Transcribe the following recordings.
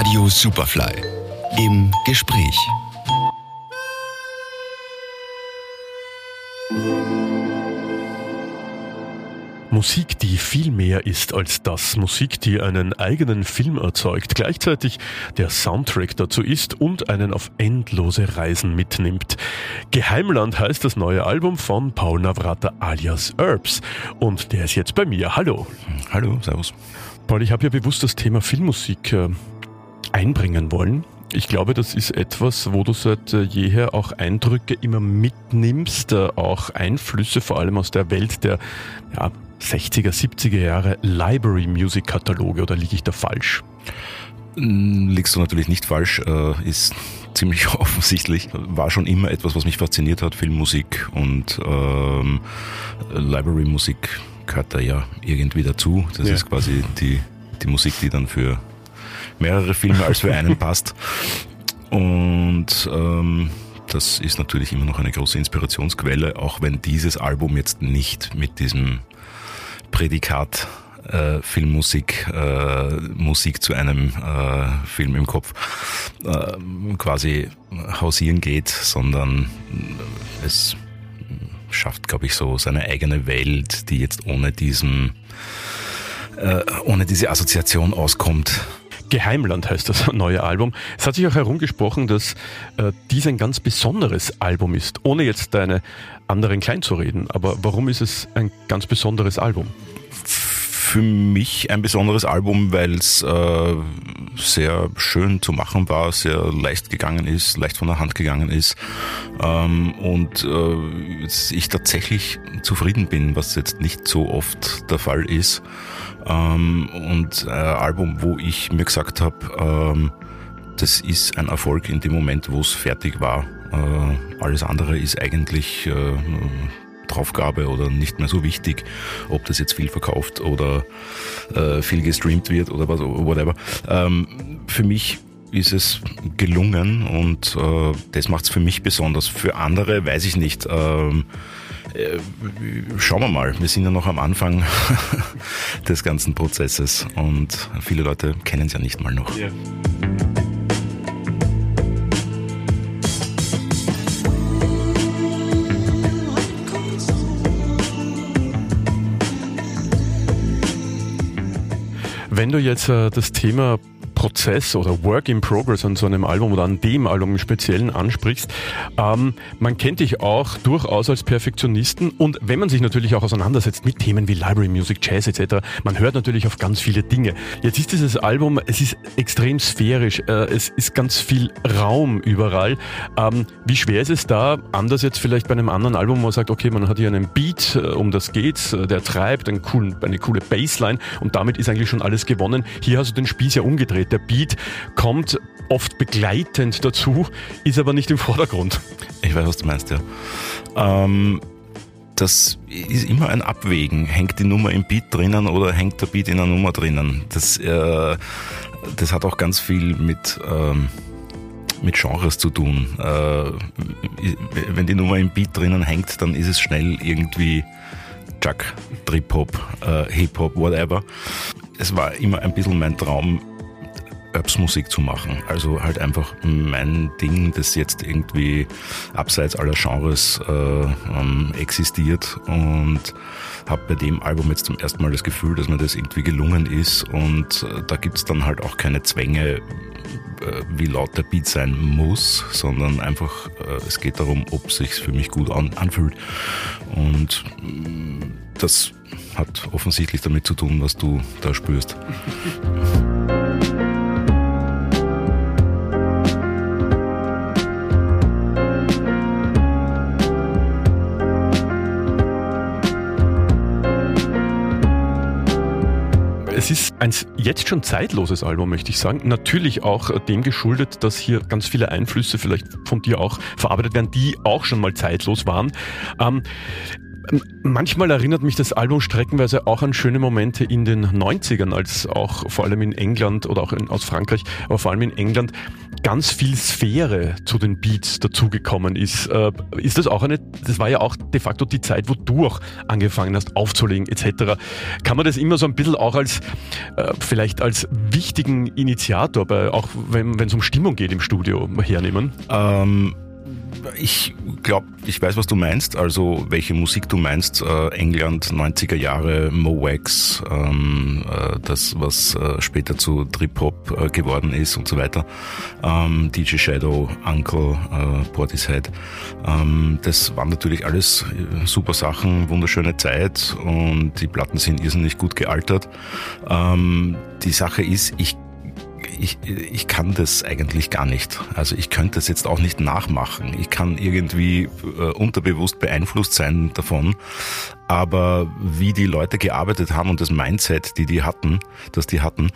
Radio Superfly im Gespräch. Musik, die viel mehr ist als das. Musik, die einen eigenen Film erzeugt, gleichzeitig der Soundtrack dazu ist und einen auf endlose Reisen mitnimmt. Geheimland heißt das neue Album von Paul Navrata alias Herbs. Und der ist jetzt bei mir. Hallo. Hallo, servus. Paul, ich habe ja bewusst das Thema Filmmusik äh, einbringen wollen. Ich glaube, das ist etwas, wo du seit äh, jeher auch Eindrücke immer mitnimmst, äh, auch Einflüsse vor allem aus der Welt der ja, 60er, 70er Jahre Library Music Kataloge oder liege ich da falsch? Liegst du natürlich nicht falsch, äh, ist ziemlich offensichtlich. War schon immer etwas, was mich fasziniert hat, Filmmusik und ähm, Library Musik gehört da ja irgendwie dazu. Das ja. ist quasi die, die Musik, die dann für mehrere Filme als für einen passt. Und ähm, das ist natürlich immer noch eine große Inspirationsquelle, auch wenn dieses Album jetzt nicht mit diesem Prädikat äh, Filmmusik, äh, Musik zu einem äh, Film im Kopf äh, quasi hausieren geht, sondern es schafft, glaube ich, so seine eigene Welt, die jetzt ohne diesen, äh, ohne diese Assoziation auskommt. Geheimland heißt das neue Album. Es hat sich auch herumgesprochen, dass äh, dies ein ganz besonderes Album ist, ohne jetzt deine anderen klein zu reden. Aber warum ist es ein ganz besonderes Album? Für mich ein besonderes Album, weil es äh, sehr schön zu machen war, sehr leicht gegangen ist, leicht von der Hand gegangen ist ähm, und äh, ich tatsächlich zufrieden bin, was jetzt nicht so oft der Fall ist. Ähm, und ein Album, wo ich mir gesagt habe, ähm, das ist ein Erfolg in dem Moment, wo es fertig war. Äh, alles andere ist eigentlich Draufgabe oder nicht mehr so wichtig, ob das jetzt viel verkauft oder äh, viel gestreamt wird oder was, whatever. Ähm, für mich ist es gelungen und äh, das macht es für mich besonders. Für andere weiß ich nicht. Ähm, äh, schauen wir mal, wir sind ja noch am Anfang des ganzen Prozesses und viele Leute kennen es ja nicht mal noch. Yeah. Wenn du jetzt äh, das Thema Prozess oder Work in Progress an so einem Album oder an dem Album im Speziellen ansprichst. Ähm, man kennt dich auch durchaus als Perfektionisten und wenn man sich natürlich auch auseinandersetzt mit Themen wie Library Music, Jazz etc., man hört natürlich auf ganz viele Dinge. Jetzt ist dieses Album, es ist extrem sphärisch, äh, es ist ganz viel Raum überall. Ähm, wie schwer ist es da, anders jetzt vielleicht bei einem anderen Album, wo man sagt, okay, man hat hier einen Beat, äh, um das geht's, äh, der treibt, einen coolen, eine coole Bassline und damit ist eigentlich schon alles gewonnen. Hier hast du den Spieß ja umgedreht. Der Beat kommt oft begleitend dazu, ist aber nicht im Vordergrund. Ich weiß, was du meinst, ja. Ähm, das ist immer ein Abwägen. Hängt die Nummer im Beat drinnen oder hängt der Beat in der Nummer drinnen? Das, äh, das hat auch ganz viel mit, ähm, mit Genres zu tun. Äh, wenn die Nummer im Beat drinnen hängt, dann ist es schnell irgendwie Chuck, Trip-Hop, äh, Hip-Hop, whatever. Es war immer ein bisschen mein Traum, Musik zu machen. Also halt einfach mein Ding, das jetzt irgendwie abseits aller Genres äh, ähm, existiert und habe bei dem Album jetzt zum ersten Mal das Gefühl, dass mir das irgendwie gelungen ist und äh, da gibt's dann halt auch keine Zwänge, äh, wie laut der Beat sein muss, sondern einfach äh, es geht darum, ob sich's für mich gut an, anfühlt und mm, das hat offensichtlich damit zu tun, was du da spürst. Es ist ein jetzt schon zeitloses Album, möchte ich sagen. Natürlich auch dem geschuldet, dass hier ganz viele Einflüsse vielleicht von dir auch verarbeitet werden, die auch schon mal zeitlos waren. Ähm, Manchmal erinnert mich das Album streckenweise auch an schöne Momente in den 90ern, als auch vor allem in England oder auch in, aus Frankreich, aber vor allem in England ganz viel Sphäre zu den Beats dazugekommen ist. Äh, ist das auch eine, das war ja auch de facto die Zeit, wo du auch angefangen hast aufzulegen etc. Kann man das immer so ein bisschen auch als, äh, vielleicht als wichtigen Initiator, bei, auch wenn es um Stimmung geht im Studio, hernehmen? Ähm ich glaube, ich weiß, was du meinst. Also welche Musik du meinst. Äh, England, 90er Jahre, Mo Wax, ähm, äh, das, was äh, später zu Trip-Hop äh, geworden ist und so weiter. Ähm, DJ Shadow, Uncle, äh, Portishead. Ähm, das waren natürlich alles äh, super Sachen, wunderschöne Zeit und die Platten sind irrsinnig gut gealtert. Ähm, die Sache ist, ich ich, ich kann das eigentlich gar nicht. Also ich könnte das jetzt auch nicht nachmachen. Ich kann irgendwie äh, unterbewusst beeinflusst sein davon. Aber wie die Leute gearbeitet haben und das Mindset, die die hatten, das die hatten,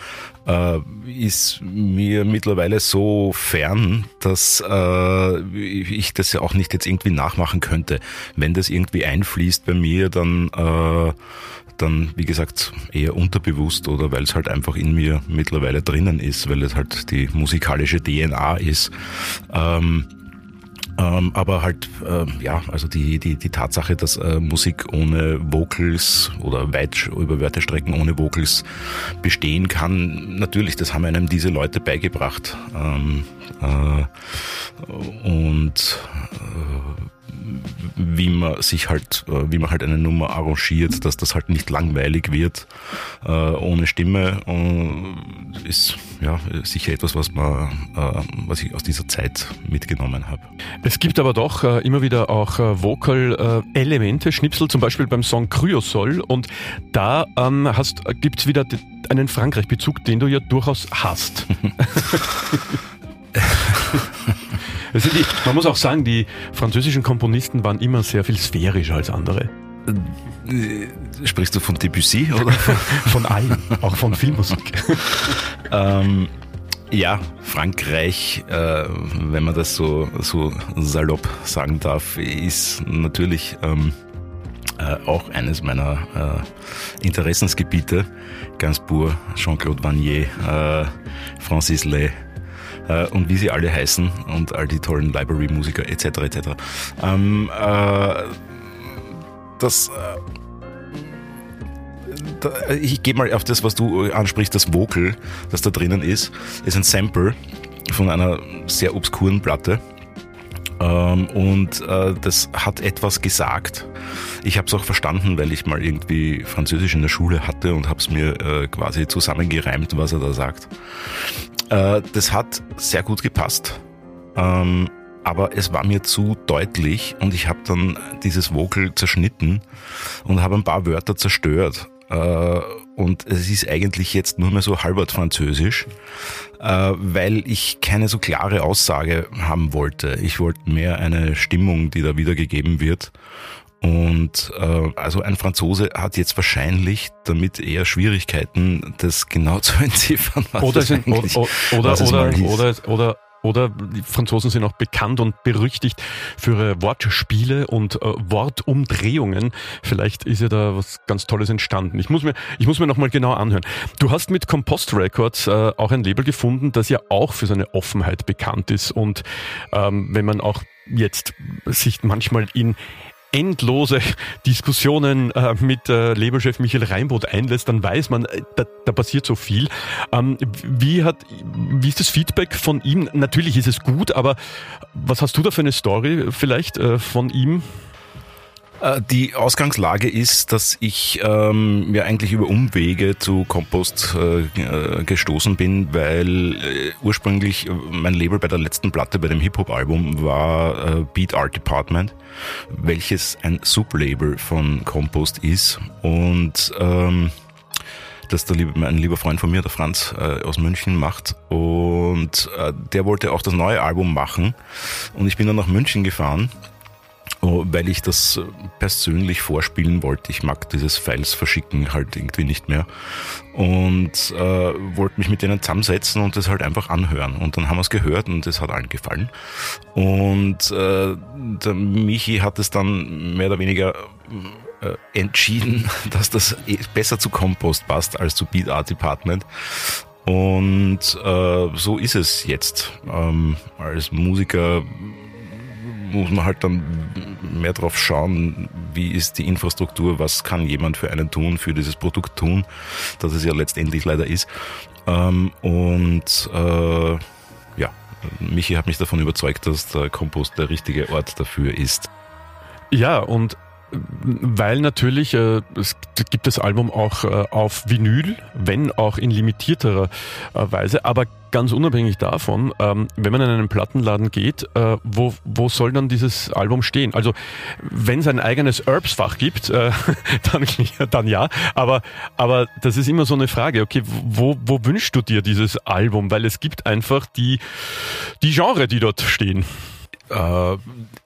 äh, ist mir mittlerweile so fern, dass äh, ich das ja auch nicht jetzt irgendwie nachmachen könnte. Wenn das irgendwie einfließt bei mir, dann äh, dann, wie gesagt, eher unterbewusst oder weil es halt einfach in mir mittlerweile drinnen ist, weil es halt die musikalische DNA ist. Ähm, ähm, aber halt, äh, ja, also die, die, die Tatsache, dass äh, Musik ohne Vocals oder weit über Wörterstrecken ohne Vocals bestehen kann, natürlich, das haben einem diese Leute beigebracht. Ähm, äh, und äh, wie man sich halt, äh, wie man halt eine Nummer arrangiert, dass das halt nicht langweilig wird äh, ohne Stimme, äh, ist ja sicher etwas, was man, was ich aus dieser Zeit mitgenommen habe. Es gibt aber doch immer wieder auch Vocal-Elemente, Schnipsel, zum Beispiel beim Song Kryosol und da ähm, hast, gibt's wieder einen Frankreich-Bezug, den du ja durchaus hast. die, man muss auch sagen, die französischen Komponisten waren immer sehr viel sphärischer als andere. Äh, sprichst du von Debussy oder? von allen, auch von Filmmusik. ähm, ja, Frankreich, äh, wenn man das so, so salopp sagen darf, ist natürlich ähm, äh, auch eines meiner äh, Interessensgebiete. Gainsbourg, Jean-Claude Vanier, äh, Francis Lay, äh, und wie sie alle heißen und all die tollen Library-Musiker etc. etc. Ähm, äh, das äh, ich gehe mal auf das, was du ansprichst, das Vocal, das da drinnen ist, ist ein Sample von einer sehr obskuren Platte. Ähm, und äh, das hat etwas gesagt. Ich habe es auch verstanden, weil ich mal irgendwie Französisch in der Schule hatte und habe es mir äh, quasi zusammengereimt, was er da sagt. Äh, das hat sehr gut gepasst. Ähm, aber es war mir zu deutlich und ich habe dann dieses Vocal zerschnitten und habe ein paar Wörter zerstört. Äh, und es ist eigentlich jetzt nur mehr so halbert französisch, äh, weil ich keine so klare Aussage haben wollte. Ich wollte mehr eine Stimmung, die da wiedergegeben wird. Und äh, also ein Franzose hat jetzt wahrscheinlich damit eher Schwierigkeiten, das genau zu entziffern. Oder, sind, oder, oder, oder, oder, oder, oder die Franzosen sind auch bekannt und berüchtigt für ihre Wortspiele und äh, Wortumdrehungen. Vielleicht ist ja da was ganz Tolles entstanden. Ich muss mir, ich muss mir nochmal genau anhören. Du hast mit Compost Records äh, auch ein Label gefunden, das ja auch für seine Offenheit bekannt ist. Und ähm, wenn man auch jetzt sich manchmal in endlose Diskussionen äh, mit äh, Labelchef Michael Reinbold einlässt, dann weiß man, äh, da, da passiert so viel. Ähm, wie, hat, wie ist das Feedback von ihm? Natürlich ist es gut, aber was hast du da für eine Story vielleicht äh, von ihm? Äh, die Ausgangslage ist, dass ich ähm, ja eigentlich über Umwege zu Compost äh, äh, gestoßen bin, weil äh, ursprünglich mein Label bei der letzten Platte, bei dem Hip-Hop-Album, war äh, Beat Art Department, welches ein Sublabel von Compost ist und ähm, das der liebe, ein lieber Freund von mir, der Franz äh, aus München, macht. Und äh, der wollte auch das neue Album machen. Und ich bin dann nach München gefahren weil ich das persönlich vorspielen wollte. Ich mag dieses Files verschicken halt irgendwie nicht mehr. Und äh, wollte mich mit denen zusammensetzen und das halt einfach anhören. Und dann haben wir es gehört und es hat allen gefallen. Und äh, der Michi hat es dann mehr oder weniger äh, entschieden, dass das eh besser zu Compost passt als zu Beat Art Department. Und äh, so ist es jetzt. Ähm, als Musiker muss man halt dann mehr drauf schauen, wie ist die Infrastruktur, was kann jemand für einen tun, für dieses Produkt tun, dass es ja letztendlich leider ist. Ähm, und äh, ja, Michi hat mich davon überzeugt, dass der Kompost der richtige Ort dafür ist. Ja, und weil natürlich äh, es gibt das Album auch äh, auf Vinyl, wenn auch in limitierterer äh, Weise, aber ganz unabhängig davon, ähm, wenn man in einen Plattenladen geht, äh, wo, wo soll dann dieses Album stehen? Also wenn es ein eigenes Herbs-Fach gibt, äh, dann, dann ja, aber, aber das ist immer so eine Frage, okay, wo, wo wünschst du dir dieses Album? Weil es gibt einfach die, die Genre, die dort stehen. Äh,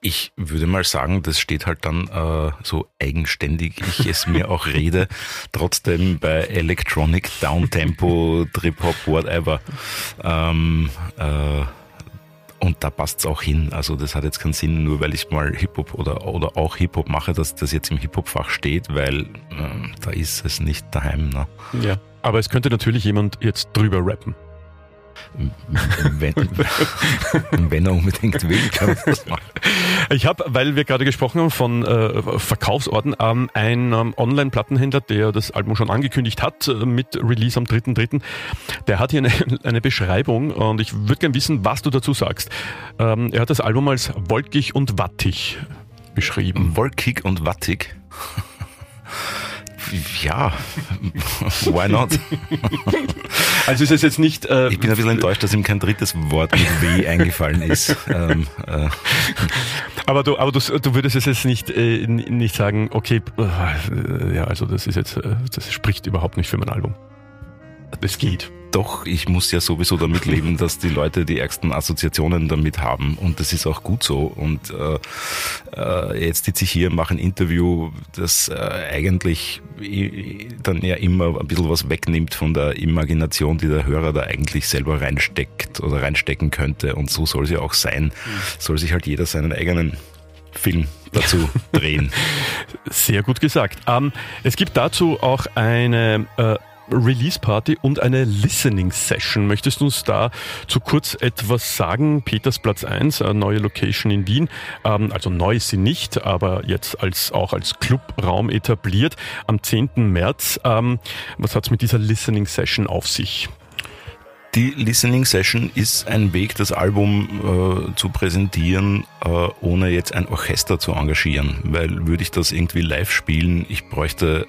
ich würde mal sagen, das steht halt dann äh, so eigenständig, ich es mir auch rede, trotzdem bei Electronic, Downtempo, Trip-Hop, whatever. Ähm, äh, und da passt es auch hin. Also das hat jetzt keinen Sinn, nur weil ich mal Hip-Hop oder, oder auch Hip-Hop mache, dass das jetzt im Hip-Hop-Fach steht, weil äh, da ist es nicht daheim. Ne? Ja, aber es könnte natürlich jemand jetzt drüber rappen. Wenn, wenn er unbedingt will, kann man das machen. Ich habe, weil wir gerade gesprochen haben von äh, Verkaufsorten, ähm, ein ähm, Online-Plattenhändler, der das Album schon angekündigt hat äh, mit Release am 3.3., der hat hier eine, eine Beschreibung und ich würde gerne wissen, was du dazu sagst. Ähm, er hat das Album als wolkig und wattig beschrieben. Wolkig und wattig? Ja, why not? Also ist es jetzt nicht. Äh, ich bin ein bisschen enttäuscht, dass ihm kein drittes Wort mit W eingefallen ist. Ähm, äh. Aber du, aber du, du würdest es jetzt nicht, äh, nicht sagen, okay, äh, ja, also das ist jetzt, äh, das spricht überhaupt nicht für mein Album. Das geht doch, ich muss ja sowieso damit leben, dass die Leute die ärgsten Assoziationen damit haben und das ist auch gut so. Und äh, äh, jetzt sitze ich hier, mache ein Interview, das äh, eigentlich dann ja immer ein bisschen was wegnimmt von der Imagination, die der Hörer da eigentlich selber reinsteckt oder reinstecken könnte. Und so soll es ja auch sein. Mhm. Soll sich halt jeder seinen eigenen Film dazu drehen. Sehr gut gesagt. Ähm, es gibt dazu auch eine äh, Release Party und eine Listening Session. Möchtest du uns da zu kurz etwas sagen? Peters Platz 1, eine neue Location in Wien. Ähm, also neu ist sie nicht, aber jetzt als, auch als Clubraum etabliert am 10. März. Ähm, was hat es mit dieser Listening Session auf sich? Die Listening Session ist ein Weg, das Album äh, zu präsentieren, äh, ohne jetzt ein Orchester zu engagieren. Weil würde ich das irgendwie live spielen, ich bräuchte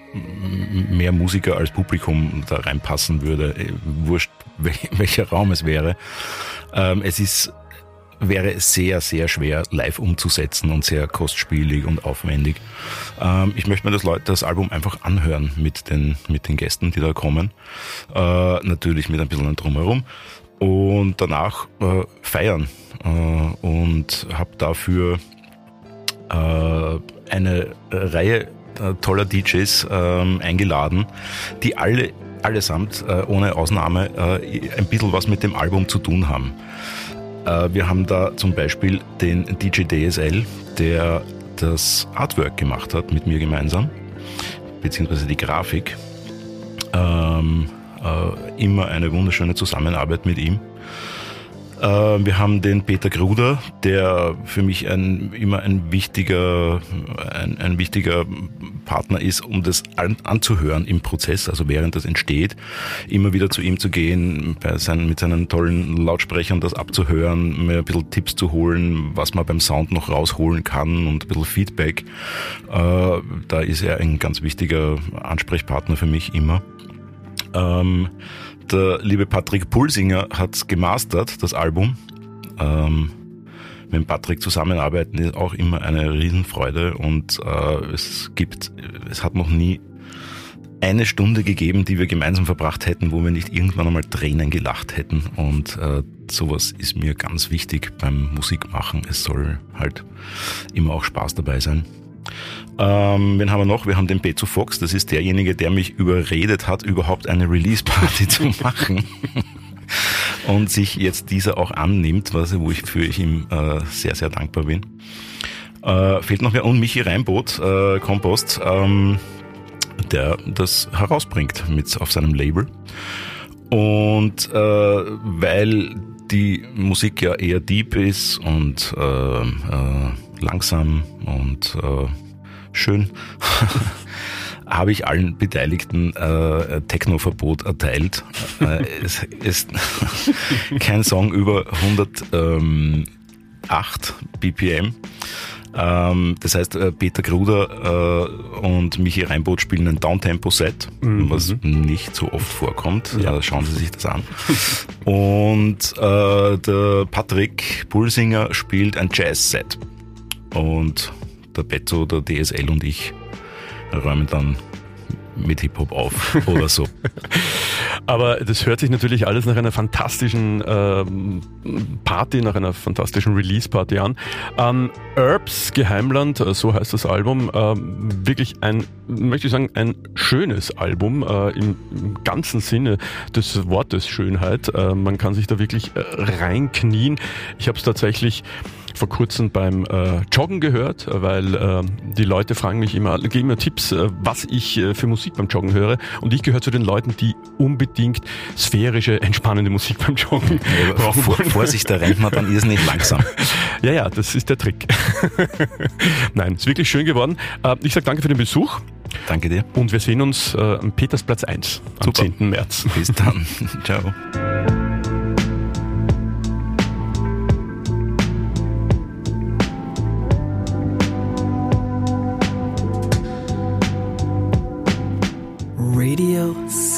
mehr Musiker als Publikum da reinpassen würde. Äh, wurscht, welcher Raum es wäre. Ähm, es ist wäre sehr, sehr schwer live umzusetzen und sehr kostspielig und aufwendig. Ähm, ich möchte mir das, das Album einfach anhören mit den, mit den Gästen, die da kommen. Äh, natürlich mit ein bisschen Drumherum. Und danach äh, feiern. Äh, und habe dafür äh, eine Reihe äh, toller DJs ähm, eingeladen, die alle allesamt äh, ohne Ausnahme ein bisschen was mit dem Album zu tun haben. Äh, wir haben da zum Beispiel den DJ DSL, der das Artwork gemacht hat mit mir gemeinsam, beziehungsweise die Grafik. Ähm, äh, immer eine wunderschöne Zusammenarbeit mit ihm. Äh, wir haben den Peter Gruder, der für mich ein, immer ein wichtiger, ein, ein wichtiger Partner ist, um das an, anzuhören im Prozess, also während das entsteht, immer wieder zu ihm zu gehen, seinen, mit seinen tollen Lautsprechern das abzuhören, mir ein bisschen Tipps zu holen, was man beim Sound noch rausholen kann und ein bisschen Feedback. Äh, da ist er ein ganz wichtiger Ansprechpartner für mich immer. Ähm, der liebe Patrick Pulsinger hat gemastert, das Album. Ähm, mit Patrick zusammenarbeiten ist auch immer eine Riesenfreude und äh, es gibt, es hat noch nie eine Stunde gegeben, die wir gemeinsam verbracht hätten, wo wir nicht irgendwann einmal Tränen gelacht hätten. Und äh, sowas ist mir ganz wichtig beim Musikmachen. Es soll halt immer auch Spaß dabei sein. Ähm, wen haben wir noch? Wir haben den Beto Fox. Das ist derjenige, der mich überredet hat, überhaupt eine Release-Party zu machen. Und sich jetzt dieser auch annimmt, was, wo ich für ich ihm äh, sehr, sehr dankbar bin. Äh, fehlt noch wer und Michi Reinboot, äh, Kompost. Ähm, der das herausbringt mit auf seinem Label. Und äh, weil die Musik ja eher deep ist und äh, äh, langsam und äh, schön, habe ich allen Beteiligten äh, Techno-Verbot erteilt. äh, es ist kein Song über 108 BPM. Ähm, das heißt, äh, Peter Gruder äh, und Michi Reinboot spielen ein Downtempo-Set, mhm. was nicht so oft vorkommt. Ja. schauen Sie sich das an. und äh, der Patrick Pulsinger spielt ein Jazz-Set. Und der Betto, der DSL und ich räumen dann mit Hip-Hop auf oder so. Aber das hört sich natürlich alles nach einer fantastischen ähm, Party, nach einer fantastischen Release-Party an. Ähm, Herbs Geheimland, äh, so heißt das Album, ähm, wirklich ein, möchte ich sagen, ein schönes Album äh, im, im, ganzen Sinne des Wortes Schönheit. Äh, man kann sich da wirklich äh, reinknien. Ich habe es tatsächlich vor kurzem beim äh, Joggen gehört, weil äh, die Leute fragen mich immer, geben mir Tipps, äh, was ich äh, für Musik beim Joggen höre. Und ich gehöre zu den Leuten, die unbedingt sphärische, entspannende Musik beim Joggen ja, brauchen. Vor, Vorsicht, da rennt man dann irrsinnig langsam. ja, ja, das ist der Trick. Nein, ist wirklich schön geworden. Äh, ich sage danke für den Besuch. Danke dir. Und wir sehen uns äh, am Petersplatz 1 am Super. 10. März. Bis dann. Ciao.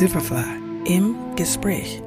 Silverfly im Gespräch.